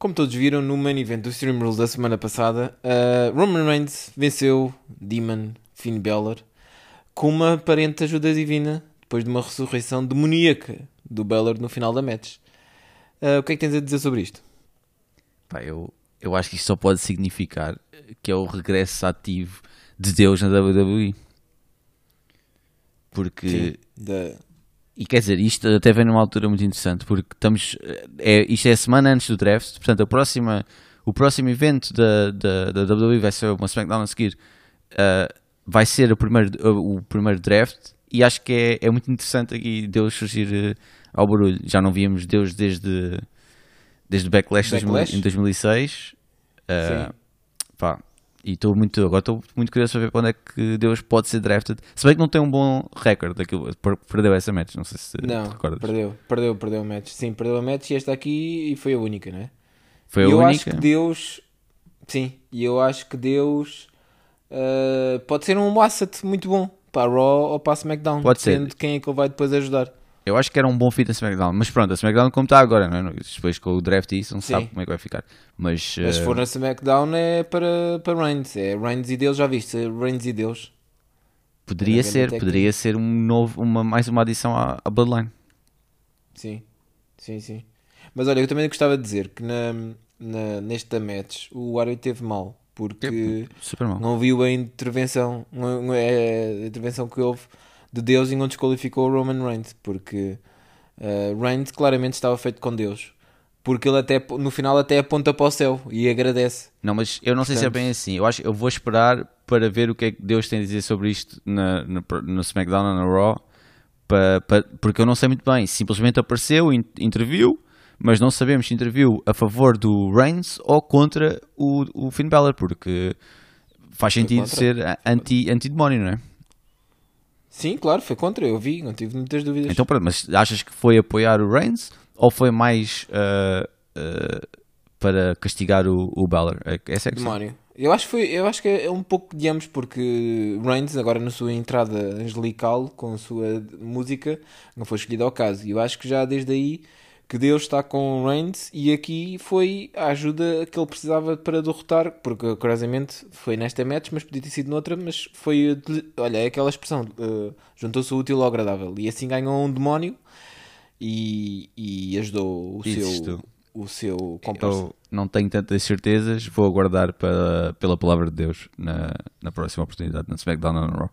Como todos viram no main event do Stream Rules da semana passada, uh, Roman Reigns venceu Demon Finn Balor com uma aparente ajuda divina depois de uma ressurreição demoníaca do Balor no final da match. Uh, o que é que tens a dizer sobre isto? Pá, eu, eu acho que isto só pode significar que é o regresso ativo de Deus na WWE. Porque. Sim, da- E quer dizer, isto até vem numa altura muito interessante, porque estamos. É, isto é a semana antes do draft, portanto, a próxima, o próximo evento da, da, da WWE vai ser uma SmackDown a seguir. ah, vai ser o primeiro, o primeiro draft, e acho que é, é muito interessante aqui Deus surgir eh, ao barulho. Já não víamos Deus desde, desde o Backlash, Backlash? em 2006. ah, Sim. pá, e estou muito, agora estou muito curioso para ver para onde é que Deus pode ser drafted. Se bem que não tem um bom recorde, daquilo, per- perdeu essa match, não sei se Não, te recordas. perdeu, perdeu, perdeu o match. Sim, perdeu a match e esta aqui e foi a única, não é? Foi a eu única. acho que Deus, sim, e eu acho que Deus uh, pode ser um asset muito bom para a Raw ou para a SmackDown. Pode ser. quem é que ele vai depois ajudar. Eu acho que era um bom fit a SmackDown, mas pronto, a SmackDown como está agora, não é? Depois com o draft e isso, não se sabe como é que vai ficar. Mas, Mas se eh, for na SmackDown é para, para Reigns. É Reigns e Deus, já viste? É Reigns e Deus. poderia era ser, poderia ser um novo, uma, mais uma adição à, à Bloodline. Sim, sim, sim. Mas olha, eu também gostava de dizer que na, na, nesta match o árbitro teve mal. Porque mal. não viu a intervenção, é a intervenção que houve de Deus enquanto desqualificou o Roman Reigns, porque uh, Reigns claramente estava feito com Deus, porque ele até no final até aponta para o céu e agradece. Não, mas eu não sei se é Portanto- bem assim. Eu acho eu vou esperar para ver o que é que Deus tem a dizer sobre isto na, no, no SmackDown ou na Raw, porque eu não sei muito bem. Simplesmente apareceu, in- interviu, mas não sabemos se interviu a favor do Reigns ou contra o, o Finn Balor, porque faz sentido ser a- anti- anti-demónio, não é? Sim, claro, foi contra, eu vi, não tive muitas dúvidas. Então, pronto, mas achas que foi apoiar o Reigns ou foi mais ah, ah, para castigar o, o Balor? É- Essa é a. Demónio. Eu acho, que foi, eu acho que é um pouco de ambos, porque Reigns, agora na sua entrada angelical, com a sua música, não foi escolhido ao caso. E eu acho que já desde aí que Deus está com Reigns e aqui foi a ajuda que ele precisava para derrotar, porque curiosamente foi nesta match, mas podia ter sido noutra, mas foi, olha, é aquela expressão, eh, juntou-se o útil ao agradável. E assim ganhou um demónio e, e ajudou o seu, o seu comparsa. Eu não tenho tantas certezas, vou aguardar para, pela palavra de Deus na, na próxima oportunidade, na SmackDown na Raw.